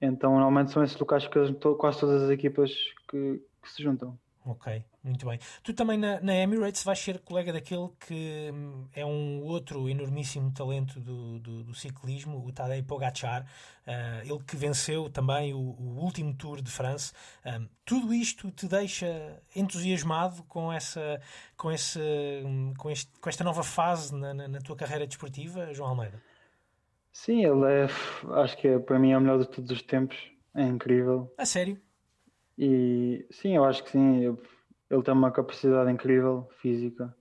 Então, normalmente são esses locais que quase todas as equipas que, que se juntam. Ok, muito bem. Tu também na, na, Emirates vais ser colega daquele que hum, é um outro enormíssimo talento do, do, do ciclismo, o Tadej Pogacar, uh, ele que venceu também o, o último Tour de France. Um, tudo isto te deixa entusiasmado com essa, com esse, hum, com, este, com esta nova fase na, na, na tua carreira desportiva, João Almeida? Sim, ele é, acho que é, para mim é o melhor de todos os tempos. É incrível. A sério? E sim, eu acho que sim. Ele tem uma capacidade incrível, física.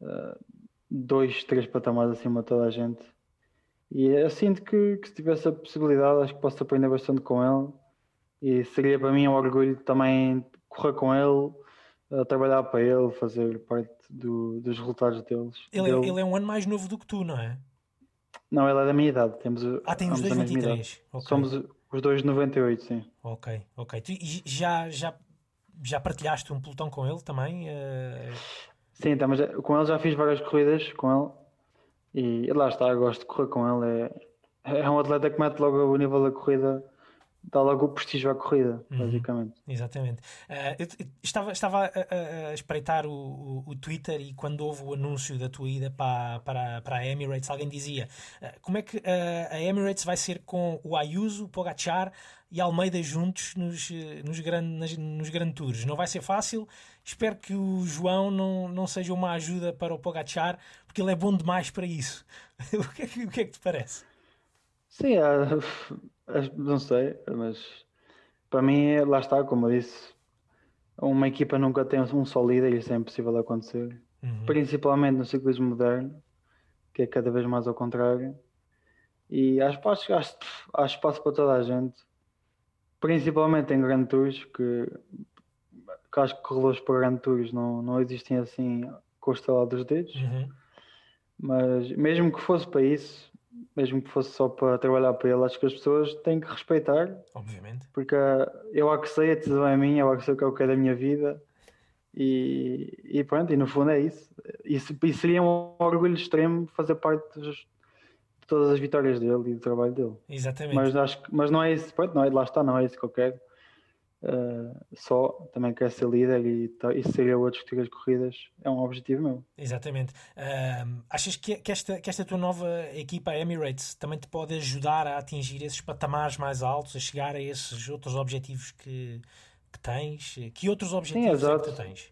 Uh, dois, três patamares acima de toda a gente. E eu sinto que, que se tivesse a possibilidade, acho que posso aprender bastante com ele. E seria para mim um orgulho também correr com ele, uh, trabalhar para ele, fazer parte do, dos resultados deles. Ele, é, ele é um ano mais novo do que tu, não é? Não, ele é da minha idade. Temos, ah, tem os dois 23. Okay. Somos os dois 98, sim. Ok, ok. Tu já, já, já partilhaste um pelotão com ele também? Uh... Sim, então, mas com ele já fiz várias corridas com ele e lá está, eu gosto de correr com ele. É, é um atleta que mete logo o nível da corrida dá logo o prestígio à corrida, uhum, basicamente. Exatamente. Uh, eu, estava, estava a, a, espreitar o, o, o, Twitter e quando houve o anúncio da tua ida para, para, para a Emirates, alguém dizia uh, como é que uh, a Emirates vai ser com o Ayuso, Pogachar e Almeida juntos nos, nos, grande, nos Grand Tours. Não vai ser fácil. Espero que o João não, não seja uma ajuda para o Pogachar, porque ele é bom demais para isso. o, que é que, o que é que te parece? Sim, não sei, mas para mim, lá está, como eu disse, uma equipa nunca tem um só líder e isso é impossível de acontecer. Uhum. Principalmente no ciclismo moderno, que é cada vez mais ao contrário. E acho, acho, acho, há espaço para toda a gente, principalmente em Grand Tours, que, que acho que corredores para Grand Tours não, não existem assim com o estalar dos dedos. Uhum. Mas mesmo que fosse para isso, mesmo que fosse só para trabalhar para ele, acho que as pessoas têm que respeitar. Obviamente. Porque eu há que sei, a decisão é minha, eu há que sei o que é o que é da minha vida. E, e pronto, e no fundo é isso. Isso, isso seria um orgulho extremo fazer parte dos, de todas as vitórias dele e do trabalho dele. Exatamente. Mas, acho mas não é isso, pronto, não é, lá está, não é isso que eu quero. Uh, só também quer ser líder e, e ser eu a discutir as corridas é um objetivo meu. Exatamente. Uh, achas que, que, esta, que esta tua nova equipa Emirates também te pode ajudar a atingir esses patamares mais altos, a chegar a esses outros objetivos que, que tens? Que outros objetivos Sim, é que tu tens?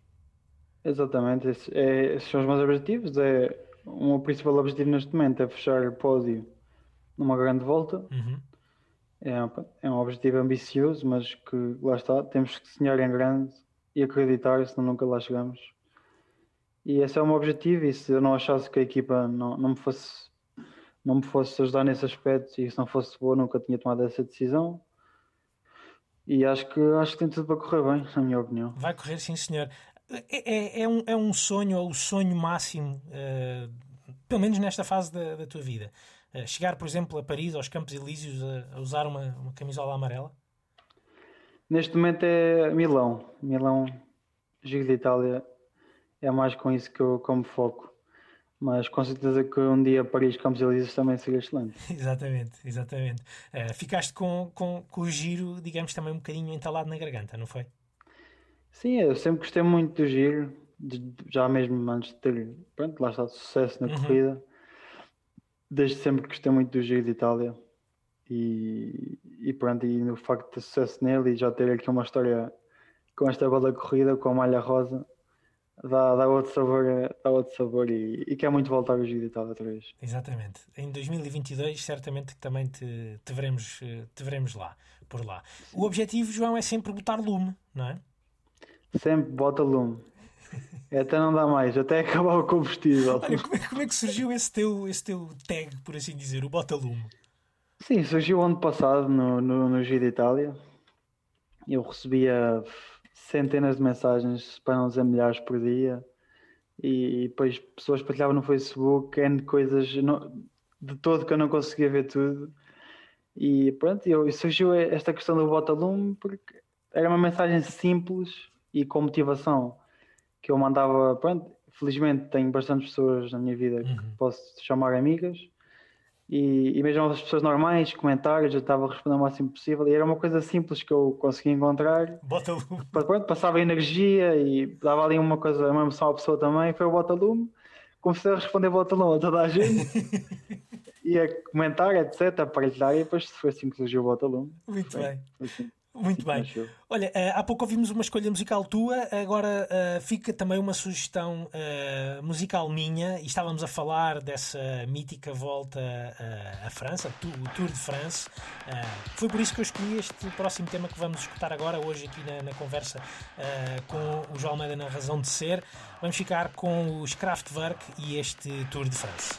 Exatamente, esses, é, esses, são os meus objetivos. É, o meu principal objetivo neste momento é fechar o pódio numa grande volta. Uhum é, é um objetivo ambicioso, mas que lá está, temos que sonhar em grande e acreditar, senão nunca lá chegamos. E esse é o meu objetivo, e se eu não achasse que a equipa não, não me fosse não me fosse ajudar nesse aspecto e se não fosse boa, nunca tinha tomado essa decisão. E acho que acho que tem tudo para correr bem, na minha opinião. Vai correr, sim, senhor. É, é, é um, é um sonho, é o sonho máximo, uh, pelo menos nesta fase da, da tua vida chegar, por exemplo, a Paris, aos Campos Elíseos, a, a usar uma, uma camisola amarela? Neste momento é Milão. Milão, Giro de Itália, é mais com isso que eu como foco. Mas com certeza que um dia Paris Campos Elíseos também seria excelente. exatamente, exatamente. Uh, ficaste com, com, com o giro, digamos, também um bocadinho entalado na garganta, não foi? Sim, eu sempre gostei muito do giro, já mesmo antes de ter, pronto, lá está, sucesso na uhum. corrida desde sempre gostei muito do Giro de Itália e, e pronto, e no facto de ter sucesso nele e já ter aqui uma história com esta bola corrida, com a malha rosa, dá, dá outro sabor, dá outro sabor e, e quer muito voltar ao Giro de Itália outra vez. Exatamente. Em 2022 certamente que também te, te, veremos, te veremos lá, por lá. O objetivo, João, é sempre botar lume, não é? Sempre bota lume. Até não dá mais, até acabar o combustível. Olha, como, é, como é que surgiu esse teu, esse teu tag, por assim dizer, o Botalume? Sim, surgiu ano passado no, no, no Giro de Itália. Eu recebia centenas de mensagens, para não dizer milhares por dia, e depois pessoas partilhavam no Facebook N coisas de todo que eu não conseguia ver tudo. E pronto, eu, surgiu esta questão do Botalume porque era uma mensagem simples e com motivação que eu mandava, pronto, felizmente tenho bastantes pessoas na minha vida que uhum. posso chamar amigas E, e mesmo as pessoas normais, comentários, eu estava a responder o máximo possível. E era uma coisa simples que eu consegui encontrar. Bota lume. Pronto, passava energia e dava ali uma coisa, uma emoção à pessoa também. Foi o Bota Lume. Comecei a responder Bota Lume a toda a gente. e a comentar, etc. A partilhar. E depois foi assim que surgiu o Bota Lume. Muito Foi- bem. foi assim. Muito bem. Olha, eh, há pouco ouvimos uma escolha musical tua, agora eh, fica também uma sugestão eh, musical minha, e estávamos a falar dessa mítica volta à França, o Tour de France. Foi por isso que eu escolhi este próximo tema que vamos escutar agora, hoje aqui na, na conversa com o João Almeida na Razão de Ser. Vamos ficar com os Kraftwerk e este Tour de France.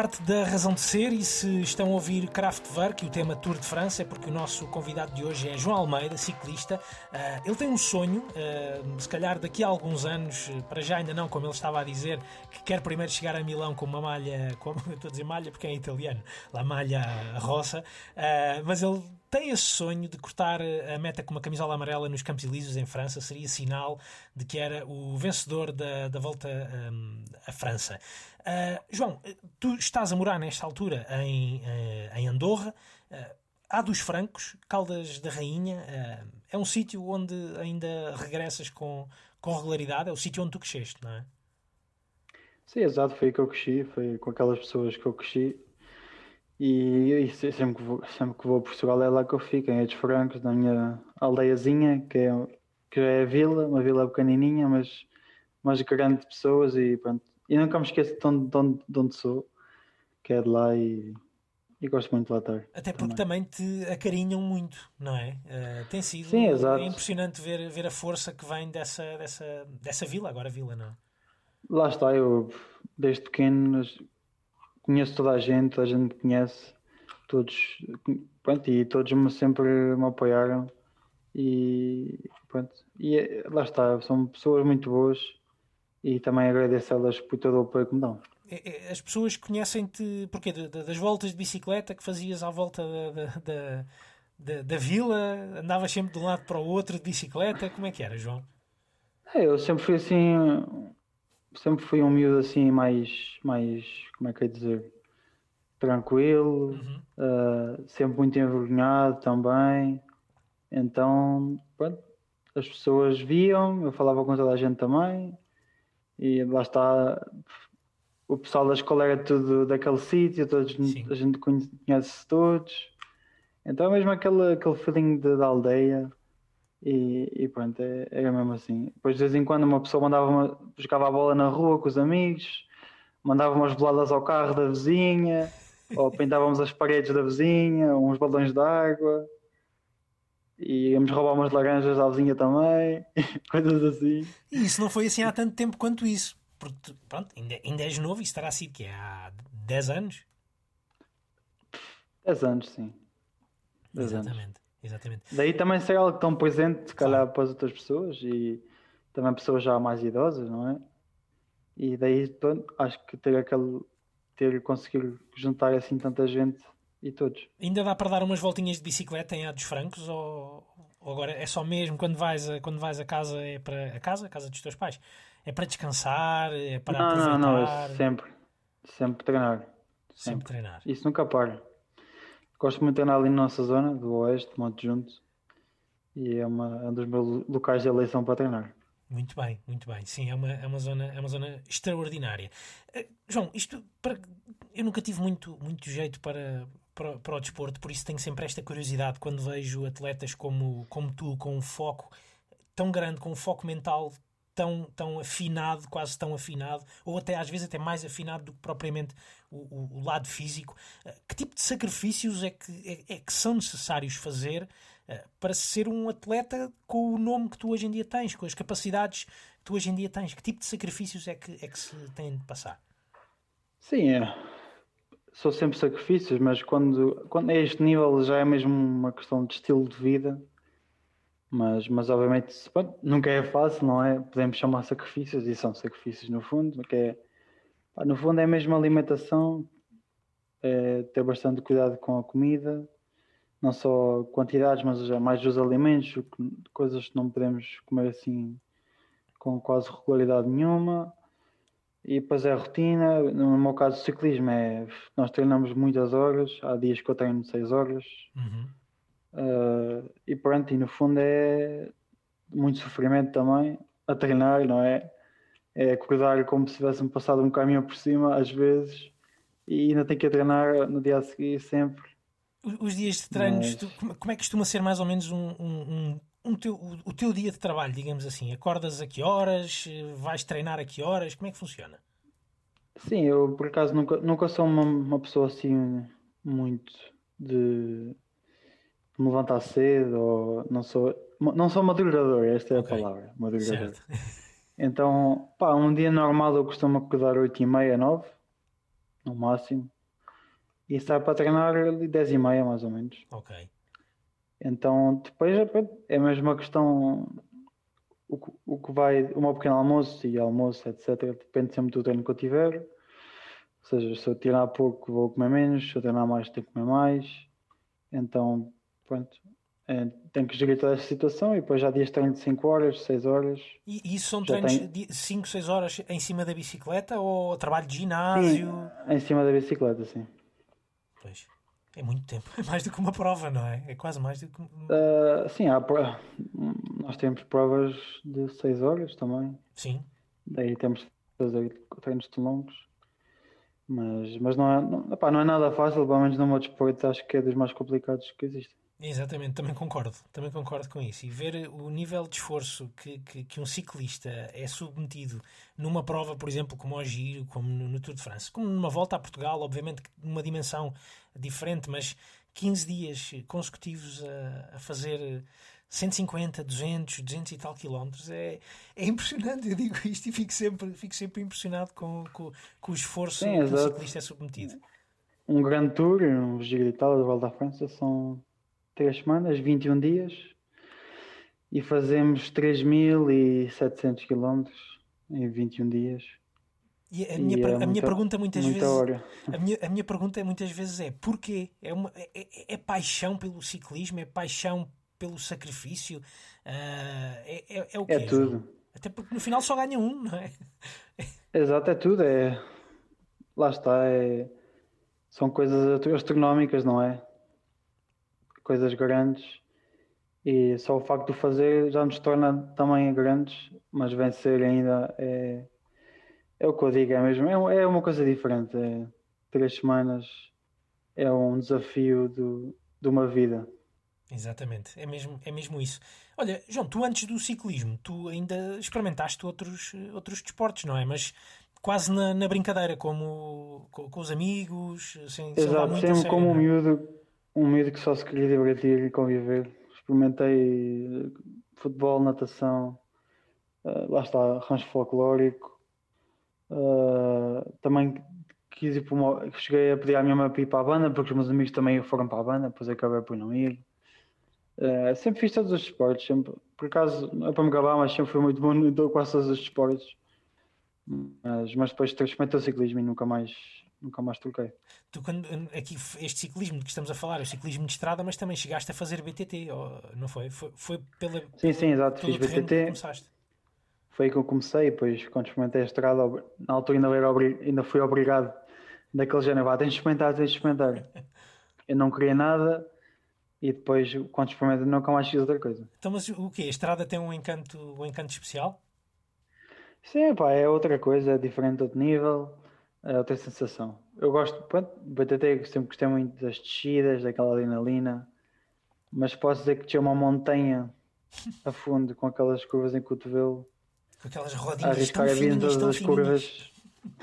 Parte da razão de ser, e se estão a ouvir Kraftwerk e o tema Tour de França, é porque o nosso convidado de hoje é João Almeida, ciclista. Uh, ele tem um sonho, uh, se calhar daqui a alguns anos, para já ainda não, como ele estava a dizer, que quer primeiro chegar a Milão com uma malha, como eu estou a dizer malha porque é italiano, lá malha roça, uh, mas ele tem esse sonho de cortar a meta com uma camisola amarela nos Campos Elíseos em França, seria sinal de que era o vencedor da, da volta um, à França. Uh, João, tu estás a morar nesta altura em, uh, em Andorra. Uh, há dos Francos, Caldas da Rainha. é um sítio onde ainda regressas com, com regularidade. É o sítio onde tu cresceste, não é? Sim, exato. Foi aí que eu cresci. Foi com aquelas pessoas que eu cresci. E, e sempre, que vou, sempre que vou a Portugal é lá que eu fico, em Edes Francos, na minha aldeiazinha, que é, que é a vila, uma vila pequenininha, mas, mas grande de pessoas e pronto. E nunca me esqueço de onde, de onde, de onde sou, que é de lá e, e gosto muito de lá estar. Até porque também. também, te acarinham muito, não é? Uh, tem sido Sim, exato. É impressionante ver, ver a força que vem dessa, dessa, dessa vila, agora vila, não é? Lá está, eu desde pequeno conheço toda a gente, toda a gente me conhece, todos, pronto, e todos me sempre me apoiaram e pronto, e é, lá está, são pessoas muito boas e também agradeço elas por todo o apoio que me dão. É, é, as pessoas conhecem-te porque das voltas de bicicleta que fazias à volta da, da, da, da, vila, andavas sempre de um lado para o outro de bicicleta, como é que era, João? É, eu sempre fui assim, sempre fui um miúdo assim mais, mais como é que é dizer, tranquilo, uhum. uh, sempre muito envergonhado também. Então, pronto, as pessoas viam, eu falava com toda a gente também, e lá está, o pessoal da escola era tudo daquele sítio, todos, a gente conhece todos. Então é mesmo aquele, aquele feeling de, da aldeia e, e pronto, é, era mesmo assim. Depois de vez em quando uma pessoa mandava uma, jogava a bola na rua com os amigos, mandava umas boladas ao carro da vizinha, ou pintávamos as paredes da vizinha, uns balões de água, e íamos roubar umas laranjas à vizinha também, coisas assim. E isso não foi assim há tanto tempo quanto isso. Porque, pronto, ainda, ainda és novo, isso terá sido que é há 10 anos? 10 anos, sim. 10 Exatamente. Anos. Exatamente. Daí também ser algo tão presente, se calhar, claro. para as outras pessoas e também pessoas já mais idosas, não é? E daí pronto, acho que ter aquele ter conseguido juntar assim tanta gente e todos. Ainda dá para dar umas voltinhas de bicicleta em A dos Francos ou, ou, agora é só mesmo quando vais a, quando vais a casa é para a casa, a casa dos teus pais? É para descansar, é para não, aproveitar? Não, não, é sempre, sempre treinar. Sempre. sempre treinar. Isso nunca para. Gosto muito de treinar ali na nossa zona, do Oeste, Monte Junto. E é, uma, é um dos meus locais de eleição para treinar. Muito bem, muito bem. Sim, é uma, é uma, zona, é uma zona extraordinária. Uh, João, isto para, eu nunca tive muito, muito jeito para, para, para, o desporto, por isso tenho sempre esta curiosidade quando vejo atletas como, como tu, com um foco tão grande, com um foco mental tão, tão afinado, quase tão afinado, ou até às vezes até mais afinado do que propriamente o, o, lado físico. Uh, que tipo de sacrifícios é que, é, é que são necessários fazer uh, para ser um atleta com o nome que tu hoje em dia tens, com as capacidades que tu hoje em dia tens? Que tipo de sacrifícios é que, é que se tem de passar? Sim, é. São sempre sacrifícios, mas quando, quando é este nível já é mesmo uma questão de estilo de vida mas, mas obviamente nunca é fácil, não é? Podemos chamar sacrifícios e são sacrifícios no fundo, que é, pá, no fundo é mesmo alimentação, é ter bastante cuidado com a comida, não só quantidades, mas mais dos alimentos, coisas que não podemos comer assim com quase regularidade nenhuma. E depois é a rotina, no meu caso o ciclismo é nós treinamos muitas horas, há dias que eu treino 6 horas. Uhum Uh, e pronto, e no fundo é muito sofrimento também a treinar, não é? É acordar como se tivesse passado um caminhão por cima, às vezes, e ainda tem que treinar no dia a seguir sempre. Os dias de treinos, Mas... tu, como é que costuma ser mais ou menos um, um, um teu, o teu dia de trabalho, digamos assim? Acordas a que horas? Vais treinar a que horas? Como é que funciona? Sim, eu por acaso nunca, nunca sou uma, uma pessoa assim muito de me levantar cedo, ou não sou, não sou madurador, esta é okay. a palavra, madurador. Certo. Então, pá, um dia normal eu costumo acordar 8 e meia, 9, no máximo. E sai para treinar ali 10 e meia, mais ou menos. Ok. Então, depois é é mesmo uma questão. O, que- o que vai. O meu pequeno almoço e almoço, etc. Depende sempre do treino que eu tiver. Ou seja, se eu tirar pouco, vou comer menos. Se eu treinar mais, tenho que comer mais. Então, pronto. É, tenho que gerir toda essa situação e depois já há dias treino de 5 horas, 6 horas. E, e isso são treinos de 5, 6 horas em cima da bicicleta ou trabalho de ginásio? Em cima da bicicleta, sim. Pois. É muito tempo. É mais do que uma prova, não é? É quase mais do que. Ah, sim, há, nós temos provas de 6 horas também. Sim. Daí temos de fazer treinos tão longos. Mas, mas não, é, não, epá, não é nada fácil, pelo menos no meu desporto acho que é dos mais complicados que existem. Exatamente, também concordo, também concordo com isso. E ver o nível de esforço que, que, que um ciclista é submetido numa prova, por exemplo, como ao Giro, como no, no Tour de France, como numa volta a Portugal, obviamente numa dimensão diferente, mas 15 dias consecutivos a, a fazer 150, 200, 200 e tal quilómetros é, é impressionante. Eu digo isto e fico sempre, fico sempre impressionado com, com, com o esforço Sim, que o exato. ciclista é submetido. Um grande tour, um Giro de Itália, da Volta à França, são 3 semanas, 21 dias e fazemos 3.700 km em 21 dias. E a E minha, é per- a minha muita- pergunta muitas muita vezes. hora. A minha, a minha pergunta muitas vezes é porquê? É, uma, é, é- é paixão pelo ciclismo? É paixão pelo sacrifício? Ah, é, é, é o quê? É tudo. Até porque no final só ganha um, não é? Exato, é tudo. É... Lá está, é... são coisas astronómicas, não é? Coisas grandes. E só o facto de o fazer já nos torna também grandes, mas vencer ainda é, é o que eu digo, é mesmo. É, é uma coisa diferente. É... Três semanas é um desafio do... de uma vida. Exatamente, é mesmo, é mesmo isso. Olha, João, tu antes do ciclismo, tu ainda experimentaste outros, outros desportos, não é? Mas quase na, na brincadeira, como com, com os amigos, sem, sem Exato, a sempre como um é? miúdo, um miúdo que só se queria divertir e conviver. Experimentei eh, futebol, natação, eh, lá está, rancho folclórico. eh, também quis ir para uma, cheguei a pedir à minha mãe para ir para a banda, porque os meus amigos também foram para a banda, depois acabei por não ir. Eh, sempre fiz todos os esportes, sempre, por acaso, não é para me gabar, mas sempre fui muito bom em quase todos os esportes. Mas, mas depois experimentei o ciclismo e nunca mais, nunca mais troquei. Tu, quando, aqui, este ciclismo de que estamos a falar é o ciclismo de estrada, mas também chegaste a fazer BTT, não foi? Foi, foi pela, Sim, sim, exato, fiz BTT. começaste. Foi aí que eu comecei, depois quando experimentei a estrada, na altura ainda, era ainda fui obrigado daquele género, vá, tens de experimentar, tens de experimentar. Eu não queria nada e depois quando experimentei nunca mais fiz outra coisa. Então, mas o quê? A estrada tem um encanto, um encanto especial? Sim, pá, é outra coisa, é diferente, outro nível, é outra sensação. Eu gosto, pronto, BTT sempre gostei muito das descidas, daquela adrenalina, mas posso dizer que tinha uma montanha a fundo com aquelas curvas em cotovelo. Com aquelas rodinhas tão arriscar em fininhas, todas tão as fininhas. curvas.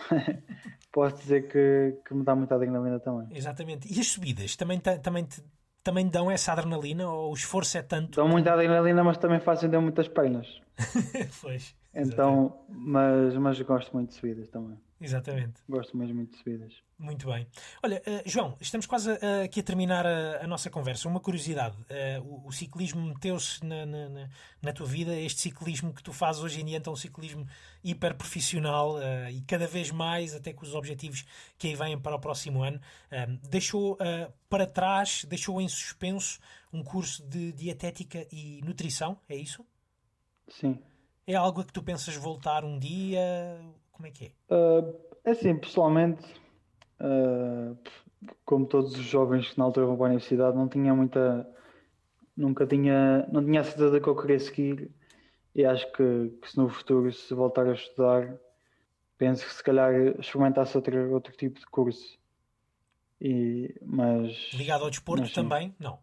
Posso dizer que, que me dá muita adrenalina também. Exatamente. E as subidas também, ta- também, te- também dão essa adrenalina ou o esforço é tanto? Dão muita adrenalina, mas também fazem deu muitas pernas. pois. Então, mas, mas gosto muito de subidas também. Exatamente. Gosto mesmo muito de subidas. Muito bem. Olha, eh, João, estamos quase a- aqui a terminar a, a nossa conversa. Uma curiosidade: eh, o, o ciclismo meteu-se na, na, na- tua vida, este ciclismo que tu fazes hoje em dia, então, um ciclismo hiper profissional e cada vez mais, até com os objetivos que aí vêm para o próximo ano, deixou para trás, deixou em suspenso um curso de dietética e nutrição, é isso? Sim. É algo a que tu pensas voltar um dia? Como é que é? É assim, pessoalmente, ah, como todos os jovens que na altura vão para a universidade, não tinha muita. Nunca tinha. Não tinha a certeza que eu queria seguir. E acho que, que se no futuro, se voltar a estudar, penso que se calhar experimentasse outro, outro tipo de curso. E, mas. Ligado ao desporto mas também? Não.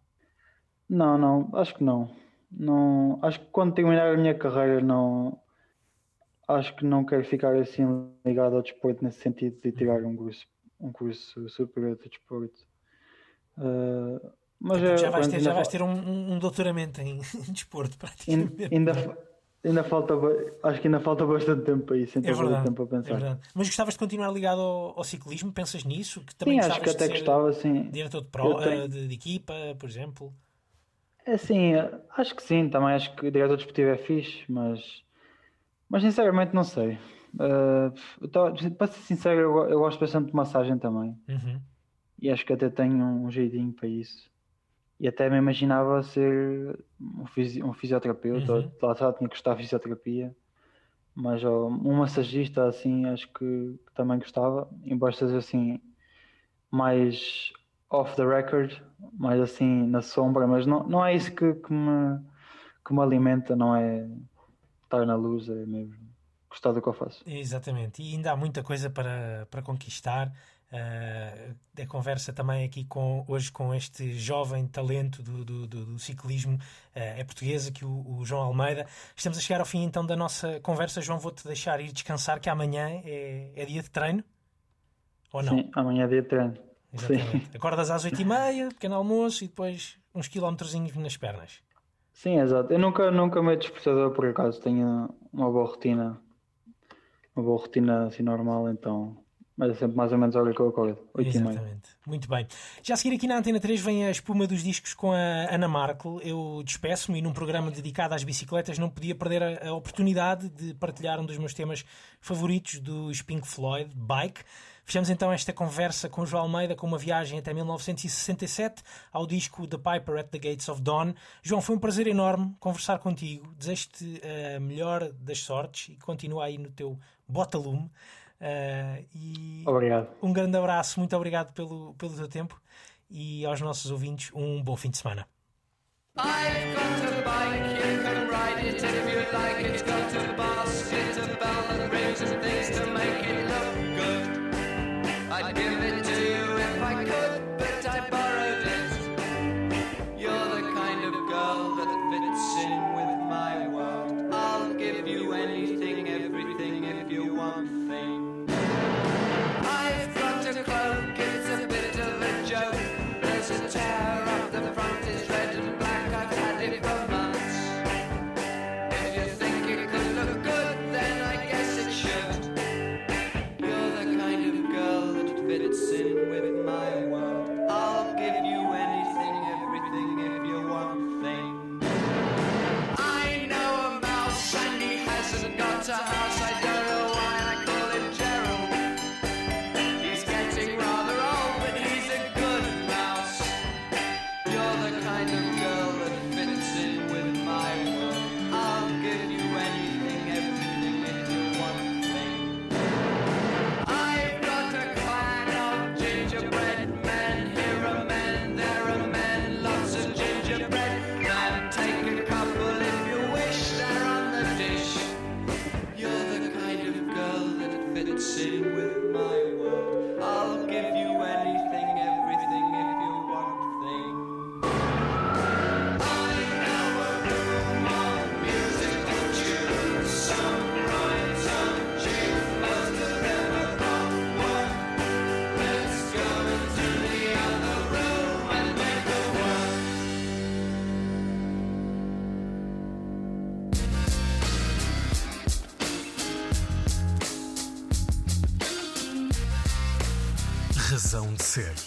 Não, não, acho que não. Não, acho que quando terminar a minha carreira não acho que não quero ficar assim ligado ao desporto nesse sentido de tirar um curso, um curso superior de desporto. Ah, mas Portanto, é, já vais ter, já vais ter um, um- doutoramento em, em desporto, praticamente. ainda, Ainda falta, acho que ainda falta bastante tempo para isso, É então ter verdade, tempo para é pensar. verdade. Mas gostavas de continuar ligado ao, ao ciclismo? Pensas nisso? Que também sim, acho que até gostava, sim. diretor de, pro, tenho- de, de equipa, por exemplo? É sim, acho que sim, também acho que o diretor desportivo é fixe, mas, mas sinceramente não sei. Uh, para ser sincero, eu, eu gosto bastante de massagem também Uhum. e acho que até tenho um jeitinho para isso. E até me imaginava ser um, fisi- um fisioterapeuta, Uhum. lá está, tinha que gostar de fisioterapia, mas ó, um massagista assim, acho que, que também gostava, embora seja assim mais off the record, mais assim na sombra, mas não, não é isso que, que me, que me alimenta, não é estar na luz, é mesmo gostar do que eu faço. Exatamente, e ainda há muita coisa para, para conquistar. Eh, a conversa também aqui com, hoje com este jovem talento do, do, do- do ciclismo eh, é portuguesa, que o, o João Almeida. Estamos a chegar ao fim então da nossa conversa. João, vou-te deixar ir descansar, que amanhã é, é dia de treino. Ou não? Sim, amanhã é dia de treino. Sim. Exatamente. Acordas às 8h30, pequeno almoço e depois uns quilómetrozinhos nas pernas. Sim, exato. Eu nunca, nunca meto despertador por acaso, tenho uma boa rotina, uma boa rotina assim normal, então, mas é sempre mais ou menos a hora que eu acordo, 8 e meia. Exatamente. Muito bem. Já a seguir aqui na Antena 3 vem a espuma dos discos com a Ana Markel. Eu despeço-me e num programa dedicado às bicicletas não podia perder a, oportunidade de partilhar um dos meus temas favoritos dos Pink Floyd, Bike. Fechamos então esta conversa com João Almeida com uma viagem até 1967 ao disco The Piper at the Gates of Dawn. João, foi um prazer enorme conversar contigo. Desejo-te a melhor das sortes e continua aí no teu bota-lume. Uh, e Obrigado. um grande abraço, muito obrigado pelo, pelo teu tempo e aos nossos ouvintes um bom fim de semana. I've got a bike, you can ride it if you like. It's got a basket, a bell and rings and things Razão